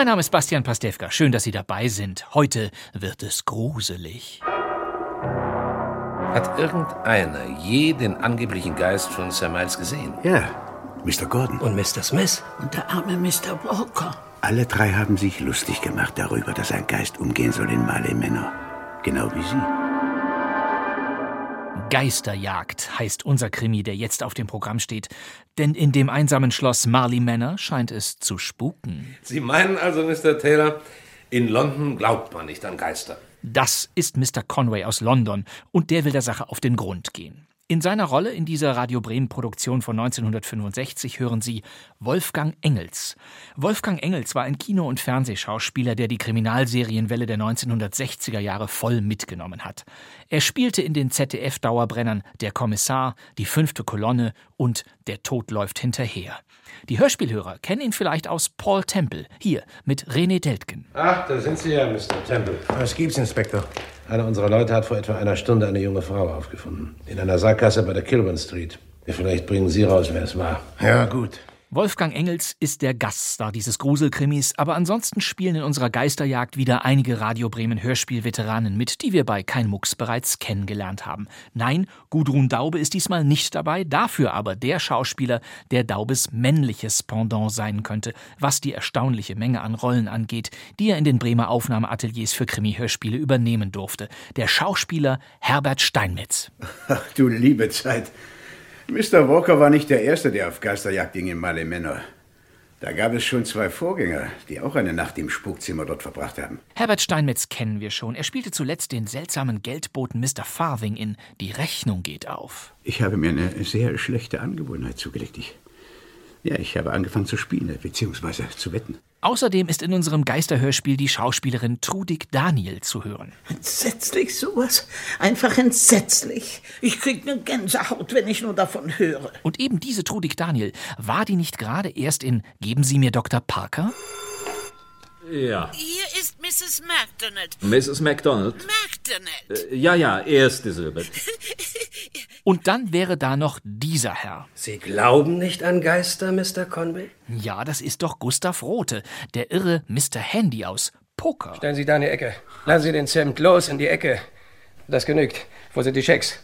Mein Name ist Bastian Pastewka. Schön, dass Sie dabei sind. Heute wird es gruselig. Hat irgendeiner je den angeblichen Geist von Sir Miles gesehen? Ja. Mr. Gordon. Und Mr. Smith? Und der arme Mr. Walker. Alle drei haben sich lustig gemacht darüber, dass ein Geist umgehen soll in Marley Manor. Genau wie Sie. Geisterjagd heißt unser Krimi, der jetzt auf dem Programm steht. Denn in dem einsamen Schloss Marley Manor scheint es zu spuken. Sie meinen also, Mr. Taylor, in London glaubt man nicht an Geister. Das ist Mr. Conway aus London und der will der Sache auf den Grund gehen. In seiner Rolle in dieser Radio Bremen Produktion von 1965 hören Sie Wolfgang Engels. Wolfgang Engels war ein Kino- und Fernsehschauspieler, der die Kriminalserienwelle der 1960er Jahre voll mitgenommen hat. Er spielte in den ZDF-Dauerbrennern Der Kommissar, Die fünfte Kolonne und Der Tod läuft hinterher. Die Hörspielhörer kennen ihn vielleicht aus Paul Temple, hier mit René Deltgen. Ach, da sind Sie ja, Mr. Temple. Was gibt's, Inspektor? Einer unserer Leute hat vor etwa einer Stunde eine junge Frau aufgefunden. In einer Sackgasse bei der Kilburn Street. Vielleicht bringen Sie raus, wer es war. Ja, gut. Wolfgang Engels ist der Gaststar dieses Gruselkrimis, aber ansonsten spielen in unserer Geisterjagd wieder einige Radio Bremen Hörspielveteranen mit, die wir bei Kein Mucks bereits kennengelernt haben. Nein, Gudrun Daube ist diesmal nicht dabei, dafür aber der Schauspieler, der Daubes männliches Pendant sein könnte, was die erstaunliche Menge an Rollen angeht, die er in den Bremer Aufnahmeateliers für Krimi-Hörspiele übernehmen durfte. Der Schauspieler Herbert Steinmetz. Ach du liebe Zeit. Mr. Walker war nicht der Erste, der auf Geisterjagd ging in Marley Manor. Da gab es schon zwei Vorgänger, die auch eine Nacht im Spukzimmer dort verbracht haben. Herbert Steinmetz kennen wir schon. Er spielte zuletzt den seltsamen Geldboten Mr. Farthing in Die Rechnung geht auf. Ich habe mir eine sehr schlechte Angewohnheit zugelegt. Ich, ja, ich habe angefangen zu spielen, beziehungsweise zu wetten. Außerdem ist in unserem Geisterhörspiel die Schauspielerin Trudig Daniel zu hören. Entsetzlich sowas. Einfach entsetzlich. Ich krieg ne Gänsehaut, wenn ich nur davon höre. Und eben diese Trudig Daniel, war die nicht gerade erst in Geben Sie mir Dr. Parker? Ja. Hier ist Mrs. MacDonald. Mrs. MacDonald? MacDonald. Äh, ja, ja, erste Silbe. Und dann wäre da noch dieser Herr. Sie glauben nicht an Geister, Mr. Conway? Ja, das ist doch Gustav Rothe, der irre Mr. Handy aus Poker. Stellen Sie da in die Ecke. Lassen Sie den Zimt los in die Ecke. Das genügt. Wo sind die Schecks?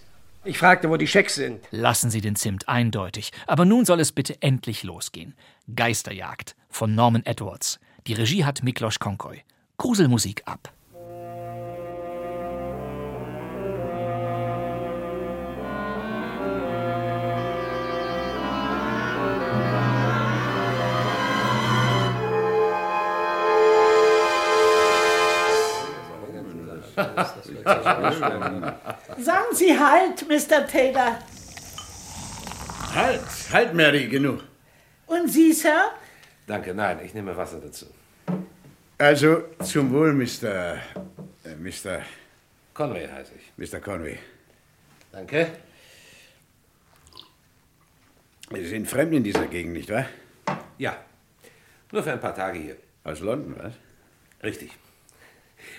Ich fragte, wo die Schecks sind. Lassen Sie den Zimt eindeutig. Aber nun soll es bitte endlich losgehen. Geisterjagd von Norman Edwards. Die Regie hat Miklos Konkoy. Gruselmusik ab. Sagen Sie halt, Mr. Taylor. Halt, halt, Mary, genug. Und Sie, Sir? Danke, nein, ich nehme Wasser dazu. Also, zum Wohl, Mr. Äh, Mr. Conway heiße ich. Mr. Conway. Danke. Sie sind fremd in dieser Gegend, nicht wahr? Ja, nur für ein paar Tage hier. Aus London, was? Richtig.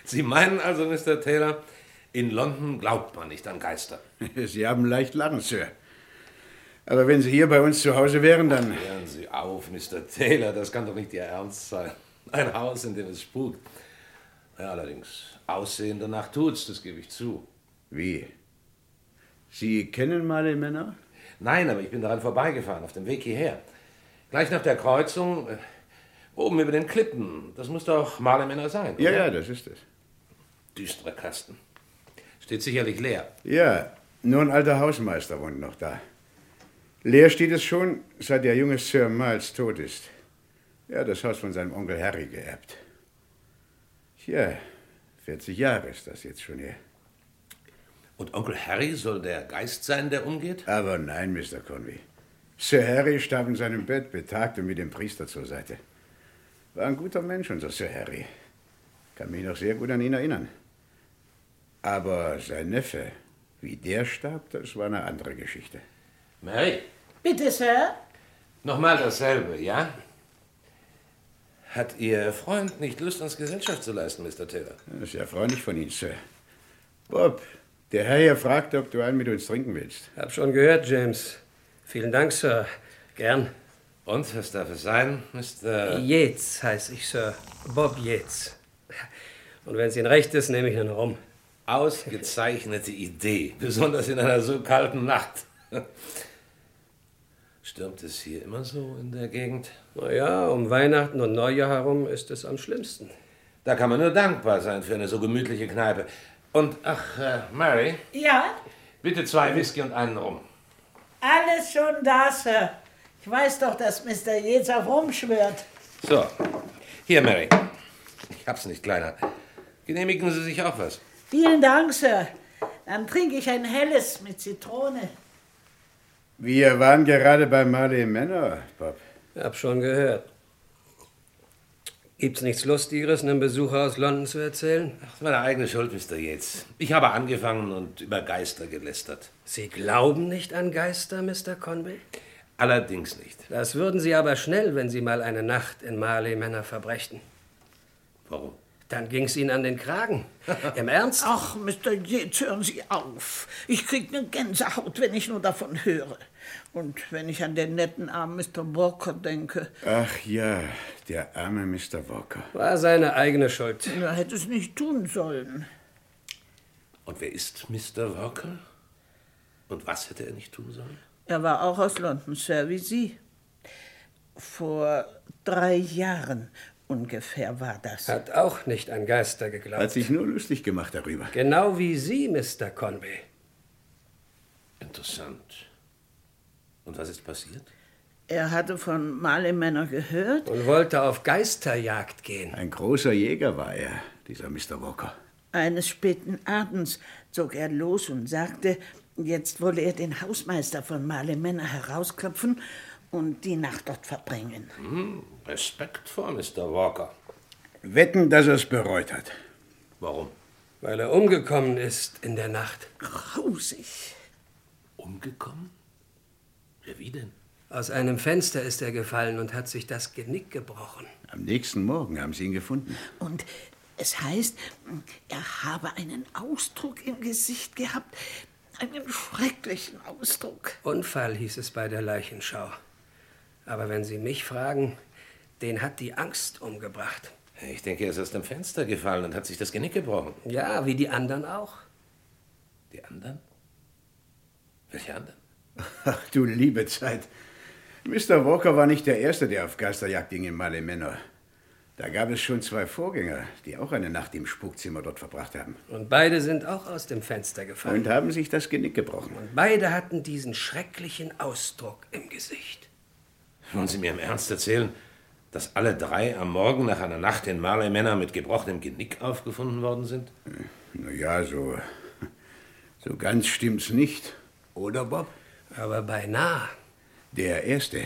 Sie meinen also, Mr. Taylor, in London glaubt man nicht an Geister. Sie haben leicht lachen, Sir. Aber wenn Sie hier bei uns zu Hause wären, dann... Hören Sie auf, Mr. Taylor, das kann doch nicht Ihr Ernst sein. Ein Haus, in dem es spukt. Ja, allerdings, Aussehen danach tut's, das gebe ich zu. Wie? Sie kennen Marley Männer? Nein, aber ich bin daran vorbeigefahren, auf dem Weg hierher. Gleich nach der Kreuzung, äh, oben über den Klippen. Das muss doch Marley Männer sein. Ja, oder? ja, das ist es. Düsterer Kasten. Steht sicherlich leer. Ja, nur ein alter Hausmeister wohnt noch da. Leer steht es schon, seit der junge Sir Miles tot ist. Er hat das Haus von seinem Onkel Harry geerbt. Tja, 40 Jahre ist das jetzt schon her. Und Onkel Harry soll der Geist sein, der umgeht? Aber nein, Mr. Conway. Sir Harry starb in seinem Bett, betagt und mit dem Priester zur Seite. War ein guter Mensch, unser Sir Harry. Kann mich noch sehr gut an ihn erinnern. Aber sein Neffe, wie der starb, das war eine andere Geschichte. Mary, Bitte, Sir? nochmal dasselbe, ja? Hat Ihr Freund nicht Lust, uns Gesellschaft zu leisten, Mr. Taylor? Das ist ja freundlich von Ihnen, Sir. Bob, der Herr hier fragt, ob du einen mit uns trinken willst. Hab schon gehört, James. Vielen Dank, Sir. Gern. Und, was darf es sein, Mr. Yates heiße ich, Sir. Bob Yates. Und wenn es Ihnen recht ist, nehme ich einen rum. Ausgezeichnete Idee, besonders in einer so kalten Nacht. Stürmt es hier immer so in der Gegend? Naja, um Weihnachten und Neujahr herum ist es am schlimmsten. Da kann man nur dankbar sein für eine so gemütliche Kneipe. Und, ach, äh, Mary, Ja? bitte zwei Whisky und einen Rum. Alles schon da, Sir. Ich weiß doch, dass Mr. Yates auf rumschwört. So, hier, Mary. Ich hab's nicht kleiner. Genehmigen Sie sich auch was? Vielen Dank, Sir. Dann trinke ich ein helles mit Zitrone. Wir waren gerade bei Marley Manor, Bob. Hab schon gehört. Gibt's nichts Lustigeres, einem Besucher aus London zu erzählen? Das ist meine eigene Schuld, Mr. Yates. Ich habe angefangen und über Geister gelästert. Sie glauben nicht an Geister, Mr. Conway? Allerdings nicht. Das würden Sie aber schnell, wenn Sie mal eine Nacht in Marley Manor verbrächten. Warum? Dann ging's Ihnen an den Kragen. Im Ernst? Ach, Mr. Yates, hören Sie auf. Ich krieg eine Gänsehaut, wenn ich nur davon höre. Und wenn ich an den netten armen Mr. Walker denke. Ach ja, der arme Mr. Walker. War seine eigene Schuld. Er hätte es nicht tun sollen. Und wer ist Mr. Walker? Und was hätte er nicht tun sollen? Er war auch aus London, Sir, wie Sie. Vor drei Jahren ungefähr war das. Hat auch nicht an Geister geglaubt. Hat sich nur lustig gemacht darüber. Genau wie Sie, Mr. Conway. Interessant. Und was ist passiert? Er hatte von Marley Männer gehört. Und wollte auf Geisterjagd gehen. Ein großer Jäger war er, dieser Mr. Walker. Eines späten Abends zog er los und sagte, jetzt wolle er den Hausmeister von Marley Männer herausklopfen und die Nacht dort verbringen. Hm, Respekt vor Mr. Walker. Wetten, dass er es bereut hat. Warum? Weil er umgekommen ist in der Nacht. Grausig. Umgekommen? Ja, wie denn? Aus einem Fenster ist er gefallen und hat sich das Genick gebrochen. Am nächsten Morgen haben sie ihn gefunden. Und es heißt, er habe einen Ausdruck im Gesicht gehabt, einen schrecklichen Ausdruck. Unfall hieß es bei der Leichenschau. Aber wenn Sie mich fragen, den hat die Angst umgebracht. Ich denke, er ist aus dem Fenster gefallen und hat sich das Genick gebrochen. Ja, wie die anderen auch. Die anderen? Welche anderen? Ach du liebe Zeit. Mr. Walker war nicht der Erste, der auf Geisterjagd ging in Marley Manor. Da gab es schon zwei Vorgänger, die auch eine Nacht im Spukzimmer dort verbracht haben. Und beide sind auch aus dem Fenster gefallen. Und haben sich das Genick gebrochen. Und beide hatten diesen schrecklichen Ausdruck im Gesicht. Wollen Sie mir im Ernst erzählen, dass alle drei am Morgen nach einer Nacht in Marley Manor mit gebrochenem Genick aufgefunden worden sind? Na ja, so, so ganz stimmt's nicht. Oder, Bob? Aber beinahe. Der Erste.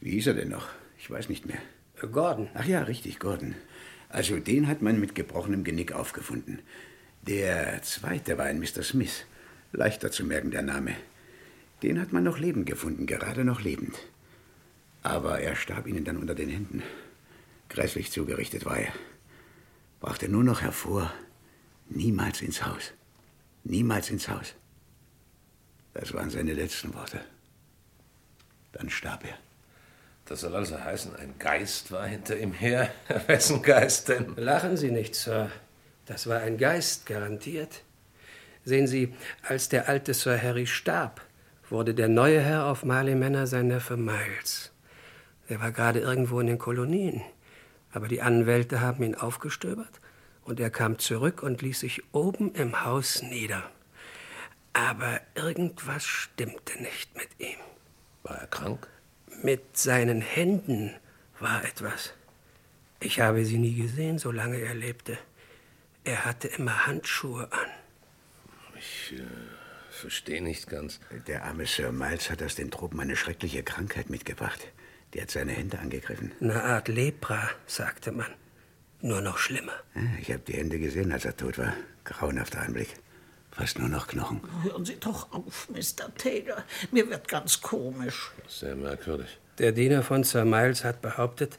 Wie hieß er denn noch? Ich weiß nicht mehr. Gordon. Ach ja, richtig, Gordon. Also den hat man mit gebrochenem Genick aufgefunden. Der Zweite war ein Mr. Smith. Leichter zu merken, der Name. Den hat man noch lebend gefunden, gerade noch lebend. Aber er starb ihnen dann unter den Händen. Grässlich zugerichtet war er. Brachte nur noch hervor, niemals ins Haus. Niemals ins Haus. Das waren seine letzten Worte. Dann starb er. Das soll also heißen, ein Geist war hinter ihm her. Wessen Geist denn? Lachen Sie nicht, Sir. Das war ein Geist, garantiert. Sehen Sie, als der alte Sir Harry starb, wurde der neue Herr auf Marley Manor sein Neffe Miles. Er war gerade irgendwo in den Kolonien. Aber die Anwälte haben ihn aufgestöbert und er kam zurück und ließ sich oben im Haus nieder. Aber irgendwas stimmte nicht mit ihm. War er krank? Mit seinen Händen war etwas. Ich habe sie nie gesehen, solange er lebte. Er hatte immer Handschuhe an. Ich äh, verstehe nicht ganz. Der arme Sir Miles hat aus den Tropen eine schreckliche Krankheit mitgebracht. Die hat seine Hände angegriffen. Eine Art Lepra, sagte man. nur noch schlimmer. Ich habe die Hände gesehen, als er tot war. Grauenhafter Anblick. Fast nur noch Knochen. Hören Sie doch auf, Mr. Taylor. Mir wird ganz komisch. Sehr merkwürdig. Der Diener von Sir Miles hat behauptet,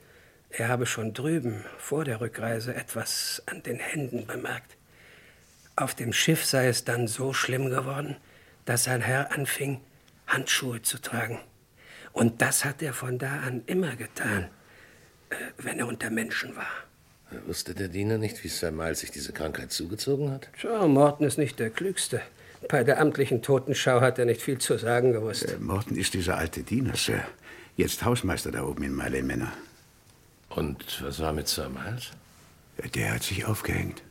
er habe schon drüben vor der Rückreise etwas an den Händen bemerkt. Auf dem Schiff sei es dann so schlimm geworden, dass sein Herr anfing, Handschuhe zu tragen. Und das hat er von da an immer getan, äh, wenn er unter Menschen war. Wusste der Diener nicht, wie Sir Miles sich diese Krankheit zugezogen hat? Tja, Morton ist nicht der Klügste. Bei der amtlichen Totenschau hat er nicht viel zu sagen gewusst. Äh, Morton ist dieser alte Diener, Sir. Jetzt Hausmeister da oben in Marley Manor. Und was war mit Sir Miles? Der hat sich aufgehängt.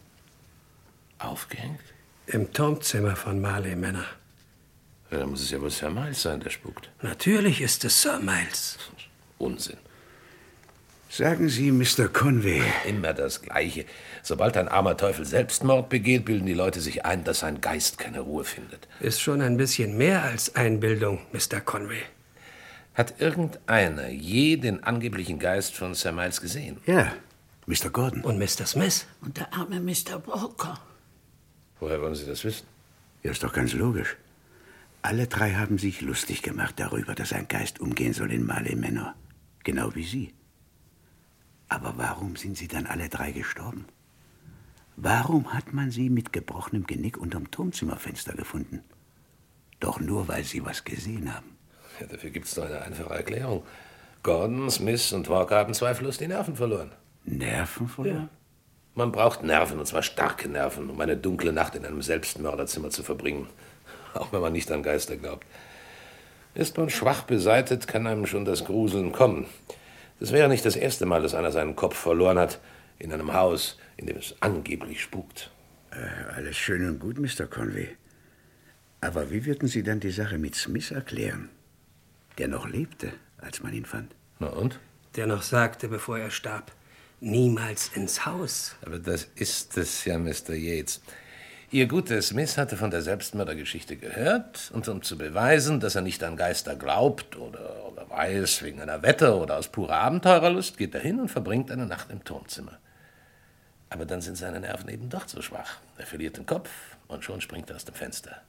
Aufgehängt? Im Turmzimmer von Marley Manor. Ja, dann muss es ja wohl Sir Miles sein, der spukt. Natürlich ist es Sir Miles. Unsinn. Sagen Sie, Mr. Conway. Immer das Gleiche. Sobald ein armer Teufel Selbstmord begeht, bilden die Leute sich ein, dass sein Geist keine Ruhe findet. Ist schon ein bisschen mehr als Einbildung, Mr. Conway. Hat irgendeiner je den angeblichen Geist von Sir Miles gesehen? Ja, Mr. Gordon. Und Mr. Smith. Und der arme Mr. Walker. Woher wollen Sie das wissen? Ja, ist doch ganz logisch. Alle drei haben sich lustig gemacht darüber, dass ein Geist umgehen soll in Marley Manor. Genau wie Sie. Aber warum sind sie dann alle drei gestorben? Warum hat man sie mit gebrochenem Genick unterm Turmzimmerfenster gefunden? Doch nur, weil sie was gesehen haben. Ja, dafür gibt es doch eine einfache Erklärung. Gordon, Smith und Walker haben zweifellos die Nerven verloren. Nerven verloren? Man braucht Nerven, und zwar starke Nerven, um eine dunkle Nacht in einem Selbstmörderzimmer zu verbringen. Auch wenn man nicht an Geister glaubt. Ist man schwach beseitet, kann einem schon das Gruseln kommen. Das wäre nicht das erste Mal, dass einer seinen Kopf verloren hat in einem Haus, in dem es angeblich spukt. Äh, alles schön und gut, Mr. Conway. Aber wie würden Sie dann die Sache mit Smith erklären? Der noch lebte, als man ihn fand. Na und? Der noch sagte, bevor er starb, niemals ins Haus. Aber das ist es ja, Mr. Yates. Ihr guter Smith hatte von der Selbstmördergeschichte gehört und um zu beweisen, dass er nicht an Geister glaubt oder, oder weiß wegen einer Wette oder aus purer Abenteurerlust, geht er hin und verbringt eine Nacht im Turmzimmer. Aber dann sind seine Nerven eben doch zu schwach. Er verliert den Kopf und schon springt er aus dem Fenster.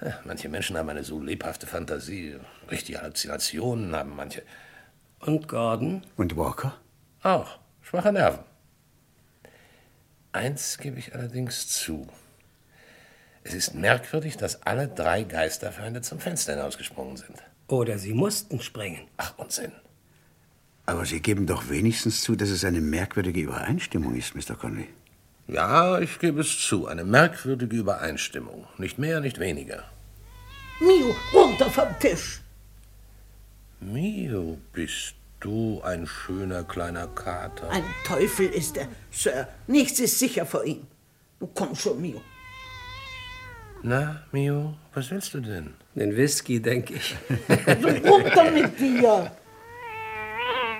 Ja, manche Menschen haben eine so lebhafte Fantasie, richtige Halluzinationen haben manche. Und Gordon? Und Walker? Auch. Schwache Nerven. Eins gebe ich allerdings zu. Es ist merkwürdig, dass alle drei Geisterfeinde zum Fenster hinausgesprungen sind. Oder sie mussten springen. Ach, Unsinn. Aber Sie geben doch wenigstens zu, dass es eine merkwürdige Übereinstimmung ist, Mr. Conley. Ja, ich gebe es zu. Eine merkwürdige Übereinstimmung. Nicht mehr, nicht weniger. Mio, runter vom Tisch. Mio, bist du ein schöner kleiner Kater. Ein Teufel ist er, Sir. Nichts ist sicher vor ihm. Du komm schon, Mio. Na, Mio, was willst du denn? Den Whisky, denke ich. Runter mit dir!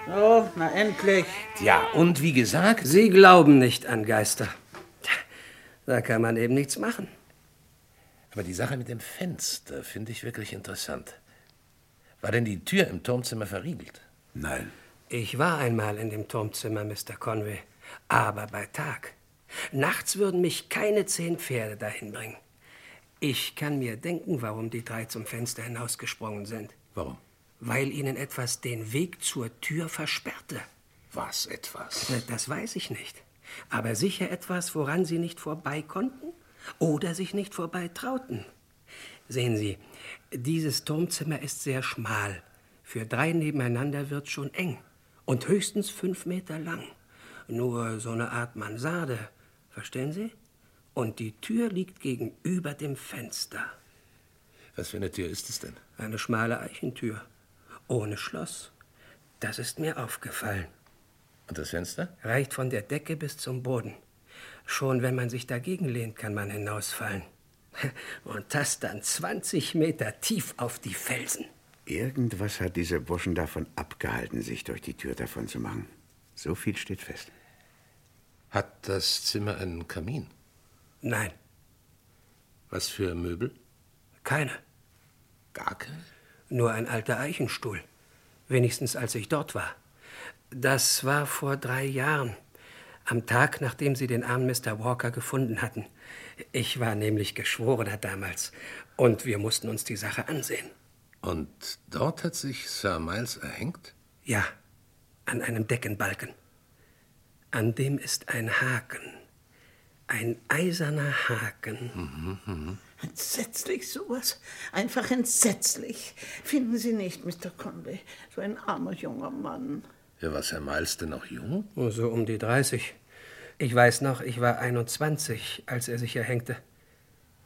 So, na endlich. Ja, und wie gesagt. Sie glauben nicht an Geister. Da kann man eben nichts machen. Aber die Sache mit dem Fenster finde ich wirklich interessant. War denn die Tür im Turmzimmer verriegelt? Nein. Ich war einmal in dem Turmzimmer, Mr. Conway, aber bei Tag. Nachts würden mich keine zehn Pferde dahin bringen. Ich kann mir denken, warum die drei zum Fenster hinausgesprungen sind. Warum? Weil ihnen etwas den Weg zur Tür versperrte. Was etwas? Das weiß ich nicht. Aber sicher etwas, woran sie nicht vorbei konnten oder sich nicht vorbei trauten. Sehen Sie, dieses Turmzimmer ist sehr schmal. Für drei nebeneinander wird schon eng und höchstens fünf Meter lang. Nur so eine Art Mansarde, verstehen Sie? Und die Tür liegt gegenüber dem Fenster. Was für eine Tür ist es denn? Eine schmale Eichentür, ohne Schloss. Das ist mir aufgefallen. Und das Fenster? Reicht von der Decke bis zum Boden. Schon wenn man sich dagegen lehnt, kann man hinausfallen. Und das dann 20 Meter tief auf die Felsen. Irgendwas hat diese Burschen davon abgehalten, sich durch die Tür davon zu machen. So viel steht fest. Hat das Zimmer einen Kamin? Nein. Was für Möbel? Keine. Gar keine? Nur ein alter Eichenstuhl. Wenigstens als ich dort war. Das war vor drei Jahren, Am Tag, nachdem sie den armen Mr. Walker gefunden hatten. Ich war nämlich Geschworener damals. Und wir mussten uns die Sache ansehen. Und dort hat sich Sir Miles erhängt? Ja, an einem Deckenbalken. An dem ist ein Haken. Ein eiserner Haken. Entsetzlich sowas. Einfach entsetzlich. Finden Sie nicht, Mr. Conway? So ein armer junger Mann. Ja, was, Herr Miles denn noch jung? Oh, so um die 30. Ich weiß noch, ich war 21, als er sich erhängte.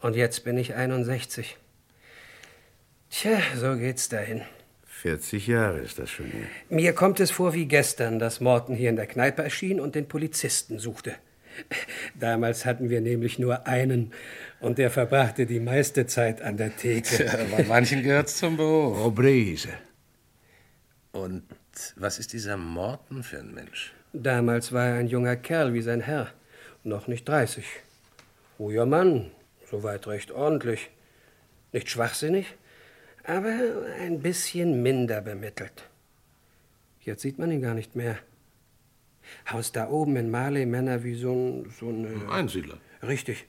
Und jetzt bin ich 61. Tja, so geht's dahin. 40 Jahre ist das schon her. Mir kommt es vor wie gestern, dass Morton hier in der Kneipe erschien und den Polizisten suchte. Damals hatten wir nämlich nur einen und der verbrachte die meiste Zeit an der Theke. Ja, bei manchen gehört's zum Beruf. Er. Und was ist dieser Morton für ein Mensch? Damals war er ein junger Kerl wie sein Herr, noch nicht 30. Ruhiger Mann, soweit recht ordentlich. Nicht schwachsinnig, aber ein bisschen minder bemittelt. Jetzt sieht man ihn gar nicht mehr. Haus da oben in Marley Männer wie so ein. So ein Einsiedler. Richtig.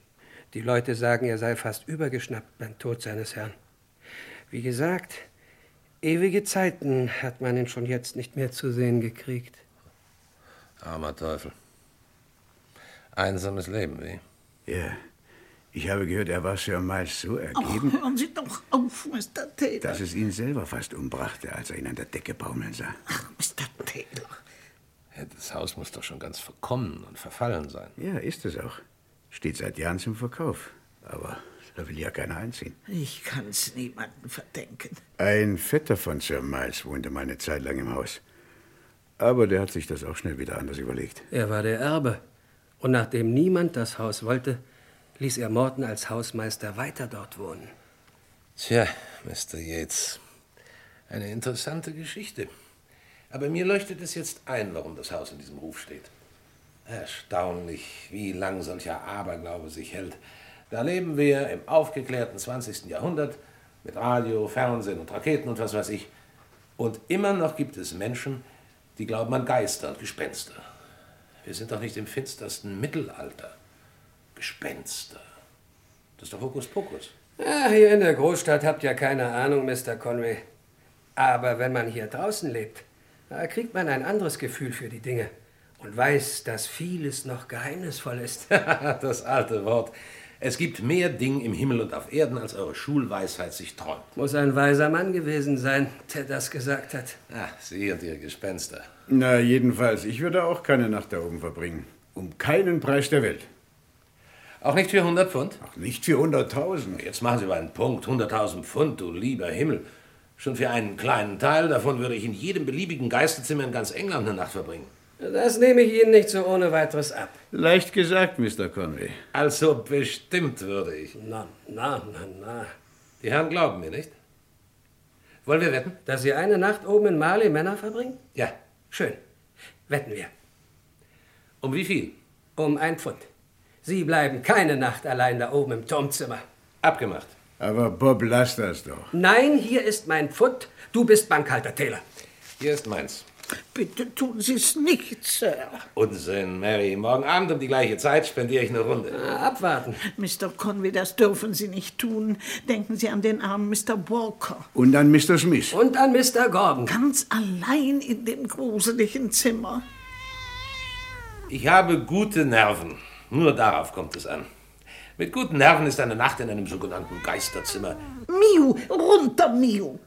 Die Leute sagen, er sei fast übergeschnappt beim Tod seines Herrn. Wie gesagt, ewige Zeiten hat man ihn schon jetzt nicht mehr zu sehen gekriegt. Armer Teufel. Einsames Leben, wie? Ja. Ich habe gehört, er war Sir Miles so ergeben, Hören Sie doch auf, Mr. Taylor. dass es ihn selber fast umbrachte, als er ihn an der Decke baumeln sah. Mr. Taylor. Das Haus muss doch schon ganz verkommen und verfallen sein. Ja, ist es auch. Steht seit Jahren zum Verkauf. Aber da will ja keiner einziehen. Ich kann's niemandem verdenken. Ein Vetter von Sir Miles wohnte mal eine Zeit lang im Haus. Aber der hat sich das auch schnell wieder anders überlegt. Er war der Erbe. Und nachdem niemand das Haus wollte, ließ er Morton als Hausmeister weiter dort wohnen. Tja, Mr. Yates, eine interessante Geschichte. Aber mir leuchtet es jetzt ein, warum das Haus in diesem Ruf steht. Erstaunlich, wie lang solcher Aberglaube sich hält. Da leben wir im aufgeklärten 20. Jahrhundert mit Radio, Fernsehen und Raketen und was weiß ich. Und immer noch gibt es Menschen, die glauben an Geister und Gespenster. Wir sind doch nicht im finstersten Mittelalter. Gespenster. Das ist doch Hokuspokus. Ah, hier in der Großstadt habt ihr keine Ahnung, Mr. Conway. Aber wenn man hier draußen lebt, da kriegt man ein anderes Gefühl für die Dinge und weiß, dass vieles noch geheimnisvoll ist. das alte Wort. Es gibt mehr Ding im Himmel und auf Erden, als eure Schulweisheit sich träumt. Muss ein weiser Mann gewesen sein, der das gesagt hat. Ah, Sie und Ihre Gespenster. Na, jedenfalls, ich würde auch keine Nacht da oben verbringen. Um keinen Preis der Welt. Auch nicht für 100 Pfund? Ach, nicht für 100.000. Jetzt machen Sie mal einen Punkt. 100.000 Pfund, du lieber Himmel. Schon für einen kleinen Teil davon würde ich in jedem beliebigen Geisterzimmer in ganz England eine Nacht verbringen. Das nehme ich Ihnen nicht so ohne weiteres ab. Leicht gesagt, Mr. Conway. Also bestimmt würde ich. Na, na, na, na. Die Herren glauben mir nicht. Wollen wir wetten? Dass Sie eine Nacht oben in Marley Männer verbringen? Ja. Schön. Wetten wir. Um wie viel? Um ein Pfund. Sie bleiben keine Nacht allein da oben im Turmzimmer. Abgemacht. Aber Bob, lass das doch. Nein, hier ist mein Pfund. Du bist Bankhalter, Taylor. Hier ist meins. Bitte tun Sie es nicht, Sir. Unsinn, Mary. Morgen Abend um die gleiche Zeit spendiere ich eine Runde. Na, abwarten. Mr. Conway, das dürfen Sie nicht tun. Denken Sie an den armen Mr. Walker. Und an Mr. Smith. Und an Mr. Gordon. Ganz allein in dem gruseligen Zimmer. Ich habe gute Nerven. Nur darauf kommt es an. Mit guten Nerven ist eine Nacht in einem sogenannten Geisterzimmer. Miu, runter, Miu.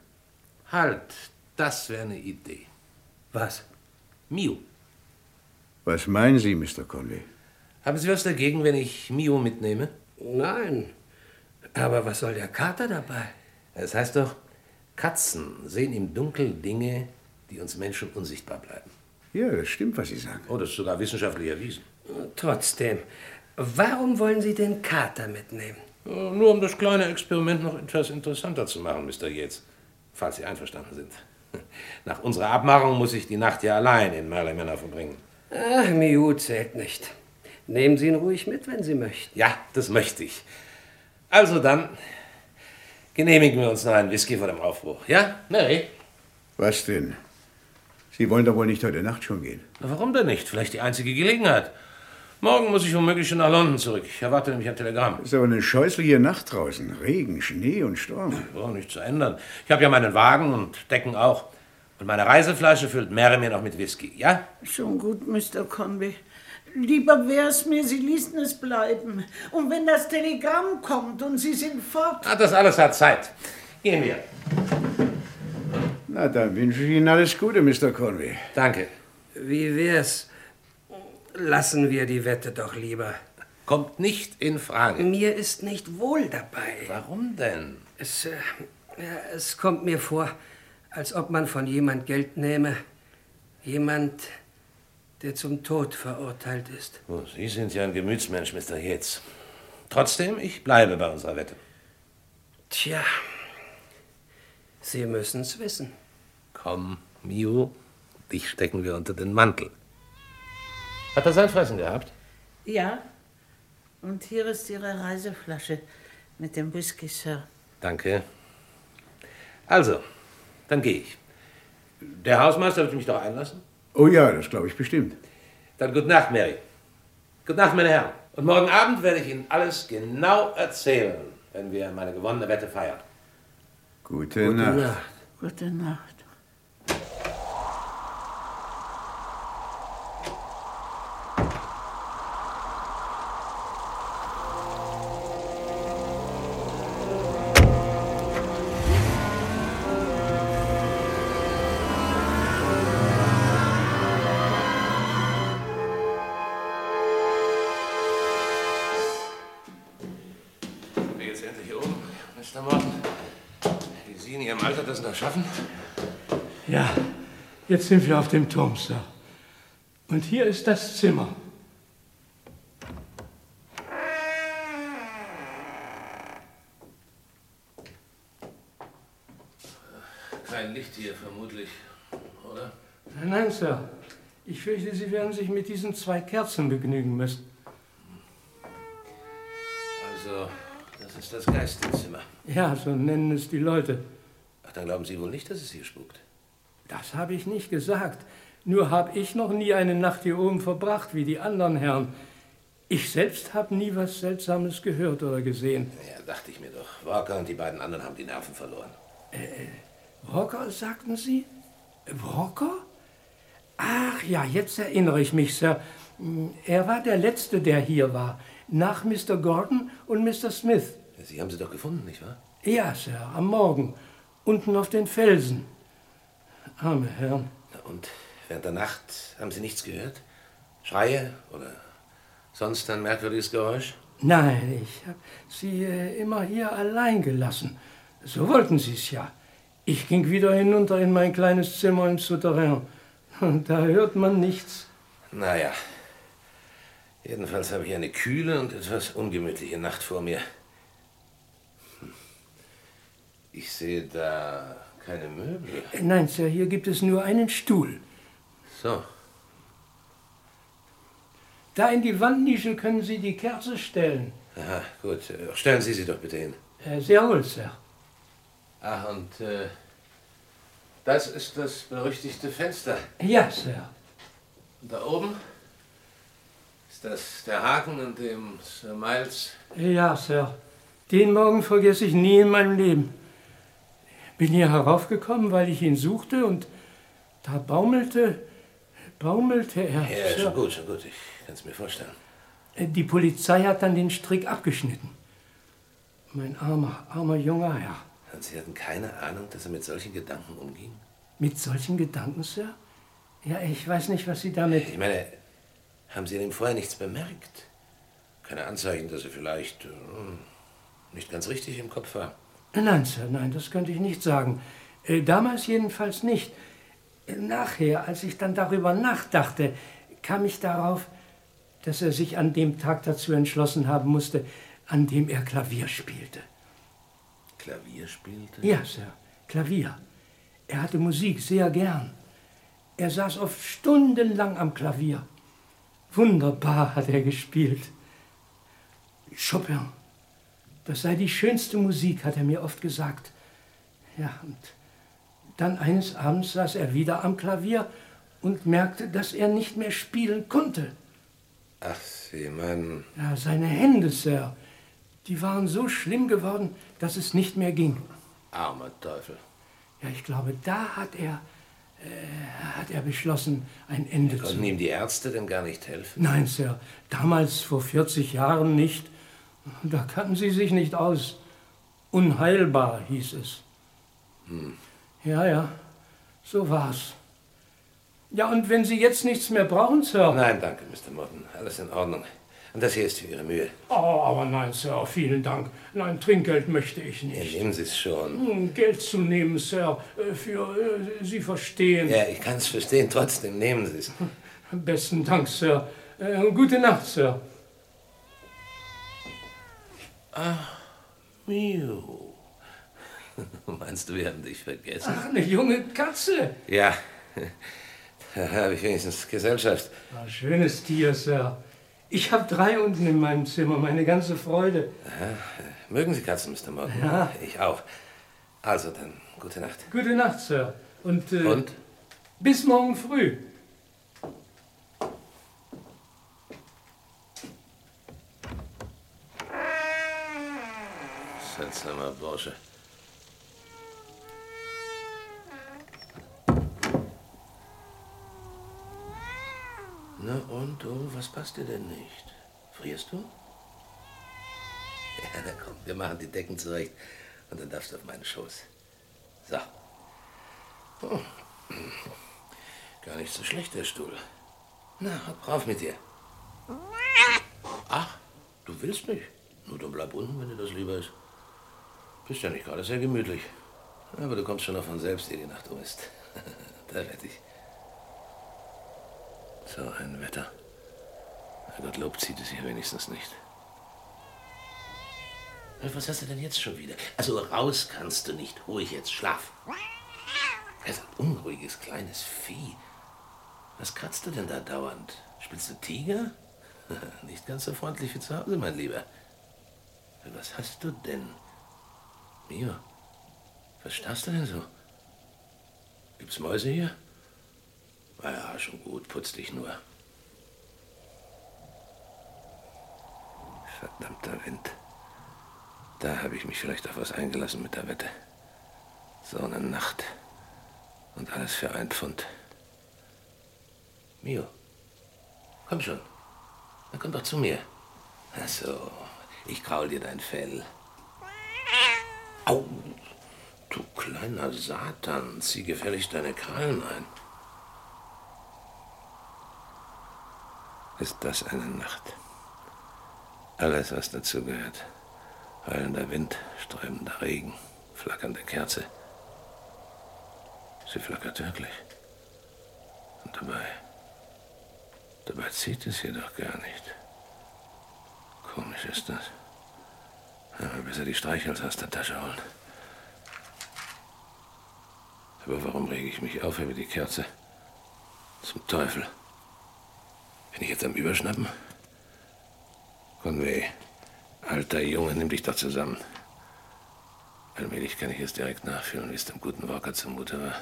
Halt, das wäre eine Idee. Was? Miu. Was meinen Sie, Mr. Conway? Haben Sie was dagegen, wenn ich Mio mitnehme? Nein. Aber was soll der Kater dabei? Es heißt doch, Katzen sehen im Dunkel Dinge, die uns Menschen unsichtbar bleiben. Ja, das stimmt, was Sie sagen. Oh, das ist sogar wissenschaftlich erwiesen. Trotzdem, warum wollen Sie den Kater mitnehmen? Äh, Nur um das kleine Experiment noch etwas interessanter zu machen, Mr. Yates. Falls Sie einverstanden sind. Nach unserer Abmachung muss ich die Nacht ja allein in Merley Manor verbringen. Ach, Miu zählt nicht. Nehmen Sie ihn ruhig mit, wenn Sie möchten. Ja, das möchte ich. Also dann genehmigen wir uns noch einen Whisky vor dem Aufbruch. Ja, Mary? Was denn? Sie wollen doch wohl nicht heute Nacht schon gehen? Na, warum denn nicht? Vielleicht die einzige Gelegenheit. Morgen muss ich womöglich schon nach London zurück. Ich erwarte nämlich ein Telegramm. Ist aber eine scheußliche Nacht draußen. Regen, Schnee und Sturm. Oh, nicht zu ändern. Ich habe ja meinen Wagen und Decken auch. Und meine Reiseflasche füllt Mary mir noch mit Whisky, ja? Schon gut, Mr. Conway. Lieber wär's mir, Sie ließen es bleiben. Und wenn das Telegramm kommt und Sie sind fort. Ah, das alles hat Zeit. Gehen wir. Na, dann wünsche ich Ihnen alles Gute, Mr. Conway. Danke. Wie wär's? Lassen wir die Wette doch lieber. Kommt nicht in Frage. Mir ist nicht wohl dabei. Warum denn? Es, äh, es kommt mir vor, als ob man von jemand Geld nähme. Jemand, der zum Tod verurteilt ist. Oh, Sie sind ja ein Gemütsmensch, Mr. Yates. Trotzdem, ich bleibe bei unserer Wette. Tja, Sie müssen's wissen. Komm, Mio, dich stecken wir unter den Mantel. Hat er sein Fressen gehabt? Ja. Und hier ist Ihre Reiseflasche mit dem Whisky, Sir. Danke. Also, dann gehe ich. Der Hausmeister wird mich doch einlassen? Oh ja, das glaube ich bestimmt. Dann gute Nacht, Mary. Gute Nacht, meine Herren. Und morgen Abend werde ich Ihnen alles genau erzählen, wenn wir meine gewonnene Wette feiern. Gute, Nacht. Gute Nacht. Sind wir jetzt endlich hier oben, Mr. Morton? Wie Sie in Ihrem Alter das noch schaffen? Ja, jetzt sind wir auf dem Turm, Sir. Und hier ist das Zimmer. Kein Licht hier, vermutlich, oder? Nein, nein, Sir. Ich fürchte, Sie werden sich mit diesen zwei Kerzen begnügen müssen. Also, das ist das Geistenzimmer. Ja, so nennen es die Leute. Ach, dann glauben Sie wohl nicht, dass es hier spukt. Das habe ich nicht gesagt. Nur habe ich noch nie eine Nacht hier oben verbracht, wie die anderen Herren. Ich selbst habe nie was Seltsames gehört oder gesehen. Ja, dachte ich mir doch. Walker und die beiden anderen haben die Nerven verloren. Walker, sagten Sie? Walker? Ach ja, jetzt erinnere ich mich, Sir. Er war der Letzte, der hier war. Nach Mr. Gordon und Mr. Smith. Sie haben sie doch gefunden, nicht wahr? Ja, Sir, am Morgen. Unten auf den Felsen. Arme Herren. Und während der Nacht haben Sie nichts gehört? Schreie oder sonst ein merkwürdiges Geräusch? Nein, ich habe Sie äh, immer hier allein gelassen. So wollten Sie es ja. Ich ging wieder hinunter in mein kleines Zimmer im Souterrain. Und da hört man nichts. Naja. Jedenfalls habe ich eine kühle und etwas ungemütliche Nacht vor mir. Hm. Ich sehe da keine Möbel. Nein, Sir, hier gibt es nur einen Stuhl. So. Da in die Wandnische können Sie die Kerze stellen. Aha, gut. Stellen Sie sie doch bitte hin. Äh, sehr wohl, Sir. Ach, und äh, das ist das berüchtigte Fenster. Ja, Sir. Und da oben ist das der Haken, an dem Sir Miles. Ja, Sir. Den Morgen vergesse ich nie in meinem Leben. Bin hier heraufgekommen, weil ich ihn suchte und da baumelte, baumelte er. Ja, schon gut, schon gut. Ich kann es mir vorstellen. Äh, Die Polizei hat dann den Strick abgeschnitten. Mein armer, armer junger Herr. Und Sie hatten keine Ahnung, dass er mit solchen Gedanken umging? Mit solchen Gedanken, Sir? Ja, ich weiß nicht, was Sie damit. Ich meine, haben Sie an ihm vorher nichts bemerkt? Keine Anzeichen, dass er vielleicht äh, nicht ganz richtig im Kopf war? Nein, Sir, nein, das könnte ich nicht sagen. Äh, Damals jedenfalls nicht. Äh, Nachher, als ich dann darüber nachdachte, kam ich darauf, dass er sich an dem Tag dazu entschlossen haben musste, an dem er Klavier spielte. Klavier spielte? Ja, Sir, Klavier. Er hatte Musik sehr gern. Er saß oft stundenlang am Klavier. Wunderbar hat er gespielt. Chopin, das sei die schönste Musik, hat er mir oft gesagt. Ja, und dann eines Abends saß er wieder am Klavier und merkte, dass er nicht mehr spielen konnte. Ach, Sie meinen. Ja, seine Hände, Sir. Die waren so schlimm geworden, dass es nicht mehr ging. Armer Teufel. Ja, ich glaube, da hat er, äh, hat er beschlossen, ein Ende zu Konnten ihm die Ärzte denn gar nicht helfen? Nein, Sir. Damals, vor 40 Jahren nicht. Da kannten sie sich nicht aus. Unheilbar hieß es. Hm. Ja, ja, so war's. Ja, und wenn Sie jetzt nichts mehr brauchen, Sir? Nein, danke, Mr. Morton. Alles in Ordnung. Und das hier ist für Ihre Mühe. Oh, aber nein, Sir, vielen Dank. Nein, Trinkgeld möchte ich nicht. Ja, nehmen Sie es schon. Hm, Geld zu nehmen, Sir, äh, für äh, Sie verstehen. Ja, ich kann es verstehen. Trotzdem nehmen Sie es. Besten Dank, Sir. Äh, gute Nacht, Sir. Ach, Miu. Meinst du, wir haben dich vergessen? Ach, eine junge Katze. Ja, da habe ich wenigstens Gesellschaft. Ein schönes Tier, Sir. Ich habe drei unten in meinem Zimmer, meine ganze Freude. Aha. Mögen Sie Katzen, Mr. Morton? Ja. Ich auch. Also dann, gute Nacht. Gute Nacht, Sir. Und, äh, Und? bis morgen früh. Seltsamer Bursche. Na und, oh, was passt dir denn nicht? Frierst du? Ja, na komm, wir machen die Decken zurecht und dann darfst du auf meinen Schoß. So. Oh. Gar nicht so schlecht, der Stuhl. Na, hopp rauf mit dir. Ach, du willst nicht. Nur dann bleib unten, wenn dir das lieber ist. Bist ja nicht gerade sehr gemütlich. Aber du kommst schon noch von selbst, ehe die Nacht um ist. da wette ich. So ein Wetter. Gottlob zieht es hier wenigstens nicht. Was hast du denn jetzt schon wieder? Also raus kannst du nicht. Ruhig jetzt, schlaf. Er ist ein unruhiges kleines Vieh. Was kratzt du denn da dauernd? Spielst du Tiger? Nicht ganz so freundlich wie zu Hause, mein Lieber. Was hast du denn? Mio, was starrst du denn so? Gibt's Mäuse hier? Na ja, schon gut, putz dich nur. Verdammter Wind. Da habe ich mich vielleicht auf was eingelassen mit der Wette. So eine Nacht. Und alles für ein Pfund. Mio, komm schon. Dann komm doch zu mir. Ach so, ich kraul dir dein Fell. Au, du kleiner Satan, zieh gefällig deine Krallen ein. Ist das eine Nacht? Alles, was dazugehört. Heulender Wind, strömender Regen, flackernde Kerze. Sie flackert wirklich. Und dabei, dabei zieht es hier doch gar nicht. Komisch ist das. Aber besser die Streichholz aus der Tasche holen. Aber warum rege ich mich auf über die Kerze? Zum Teufel. Bin ich jetzt am Überschnappen? Conway, alter Junge, nimm dich doch zusammen. Allmählich kann ich es direkt nachfühlen, wie es dem guten Walker zumute war.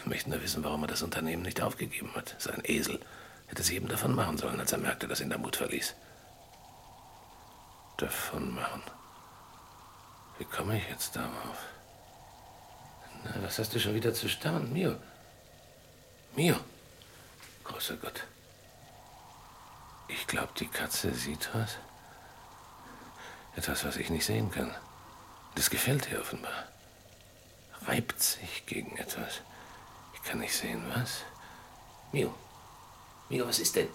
Ich möchte nur wissen, warum er das Unternehmen nicht aufgegeben hat. Sein Esel hätte es eben davon machen sollen, als er merkte, dass ihn der Mut verließ. Davon machen? Wie komme ich jetzt darauf? Na, was hast du schon wieder zu staunen, Mio? Mio, großer Gott. Ich glaube, die Katze sieht was. Etwas, was ich nicht sehen kann. Das gefällt ihr offenbar. Reibt sich gegen etwas. Ich kann nicht sehen, was. Mio. Mio, was ist denn?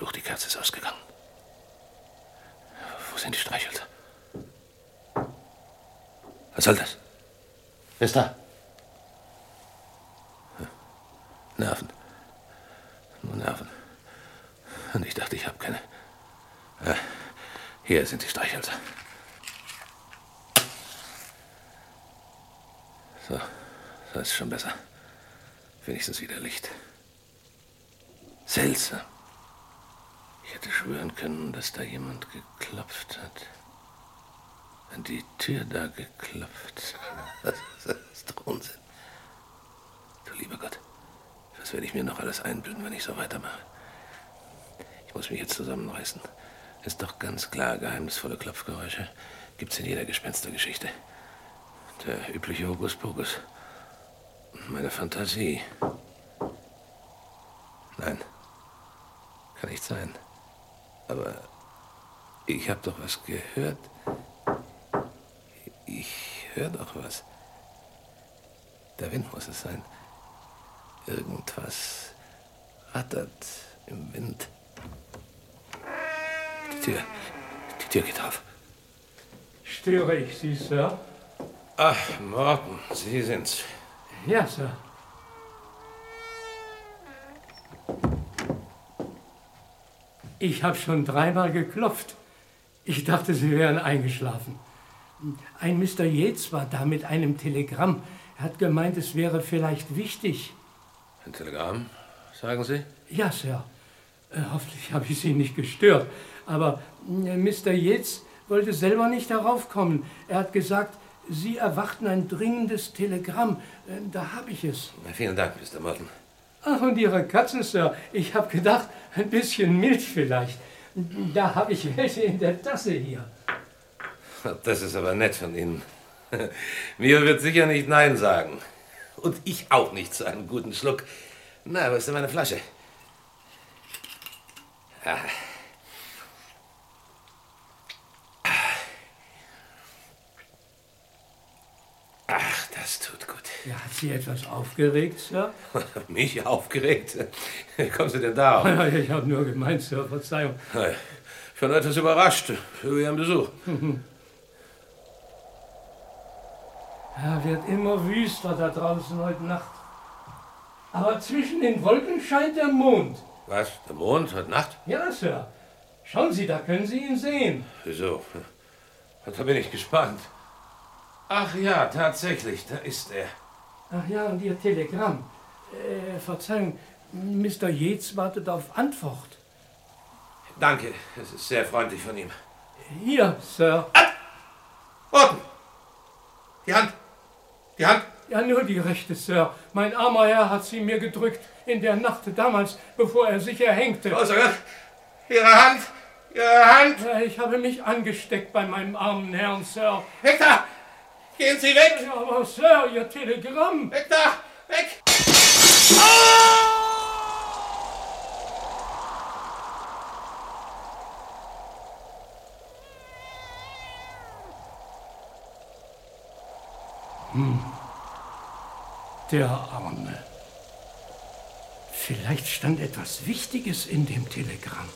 Verflucht, die Katze ist ausgegangen. Wo sind die Streichhölzer? Was soll das? Wer ist da? Nerven. Nur Nerven. Und ich dachte, ich habe keine. Ah, hier sind die Streichhölzer. So, so ist schon besser. Wenigstens wieder Licht. Seltsam. Ich hätte schwören können, dass da jemand geklopft hat. An die Tür da geklopft. Das ist doch Unsinn. Du lieber Gott. Das werde ich mir noch alles einbilden, wenn ich so weitermache. Ich muss mich jetzt zusammenreißen. Ist doch ganz klar, geheimnisvolle Klopfgeräusche gibt's in jeder Gespenstergeschichte. Der übliche Hokuspokus. Meine Fantasie. Nein, kann nicht sein. Aber ich habe doch was gehört. Ich höre doch was. Der Wind muss es sein. Irgendwas rattert im Wind. Die Tür, die Tür geht auf. Störe ich Sie, Sir? Ach, Morten, Sie sind's. Ja, Sir. Ich habe schon dreimal geklopft. Ich dachte, Sie wären eingeschlafen. Ein Mr. Yates war da mit einem Telegramm. Er hat gemeint, es wäre vielleicht wichtig. Ein Telegramm, sagen Sie? Ja, Sir. Äh, hoffentlich habe ich Sie nicht gestört. Aber äh, Mr. Yates wollte selber nicht darauf kommen. Er hat gesagt, Sie erwarten ein dringendes Telegramm. Äh, da habe ich es. Na, vielen Dank, Mr. Morton. Ach, und Ihre Katzen, Sir. Ich habe gedacht, ein bisschen Milch vielleicht. Da habe ich welche in der Tasse hier. Das ist aber nett von Ihnen. Mir wird sicher nicht Nein sagen. Und ich auch nicht zu einem guten Schluck. Na, wo ist denn meine Flasche? Ah. Ach, das tut gut. Ja, hat Sie etwas aufgeregt, Sir? Mich aufgeregt? Wie kommen Sie denn da? Ich habe nur gemeint, Sir, Verzeihung. Ich bin etwas überrascht über Ihren Besuch. Ja, wird immer wüster da draußen heute Nacht. Aber zwischen den Wolken scheint der Mond. Was? Der Mond heute Nacht? Ja, Sir. Schauen Sie, da können Sie ihn sehen. Wieso? Da bin ich gespannt. Ach ja, tatsächlich, da ist er. Ach ja, und Ihr Telegramm. Äh, Verzeihung, Mr. Yates wartet auf Antwort. Danke, es ist sehr freundlich von ihm. Hier, Sir. Morten! Die Hand! Die Hand! Ja, nur die rechte, Sir. Mein armer Herr hat sie mir gedrückt in der Nacht damals, bevor er sich erhängte. Sir, Ihre Hand! Ihre Hand! Ja, ich habe mich angesteckt bei meinem armen Herrn, Sir. Da! Gehen Sie weg! Ja, aber Sir, Ihr Telegramm. Weg da! Weg! Hm. Der Arme. Vielleicht stand etwas Wichtiges in dem Telegramm.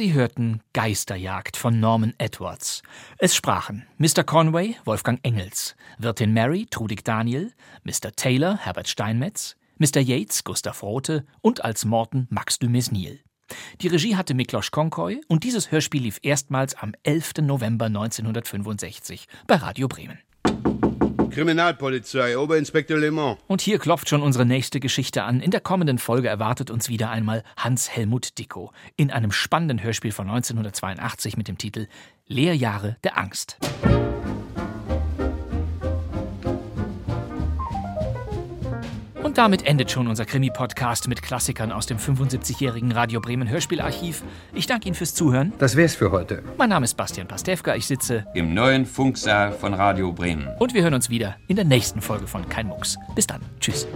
Sie hörten Geisterjagd von Norman Edwards. Es sprachen Mr. Conway, Wolfgang Engels, Wirtin Mary, Trudig Daniel, Mr. Taylor, Herbert Steinmetz, Mr. Yates, Gustav Rothe und als Morten Max de Mesnil. Die Regie hatte Miklos Konkoy und dieses Hörspiel lief erstmals am 11. November 1965 bei Radio Bremen. Kriminalpolizei, Oberinspektor Le Mans. Und hier klopft schon unsere nächste Geschichte an. In der kommenden Folge erwartet uns wieder einmal Hans-Helmut Dickow in einem spannenden Hörspiel von 1982 mit dem Titel Lehrjahre der Angst. Und damit endet schon unser Krimi-Podcast mit Klassikern aus dem 75-jährigen Radio Bremen Hörspielarchiv. Ich danke Ihnen fürs Zuhören. Das wär's für heute. Mein Name ist Bastian Pastewka. Ich sitze im neuen Funksaal von Radio Bremen. Und wir hören uns wieder in der nächsten Folge von Kein Mucks. Bis dann. Tschüss.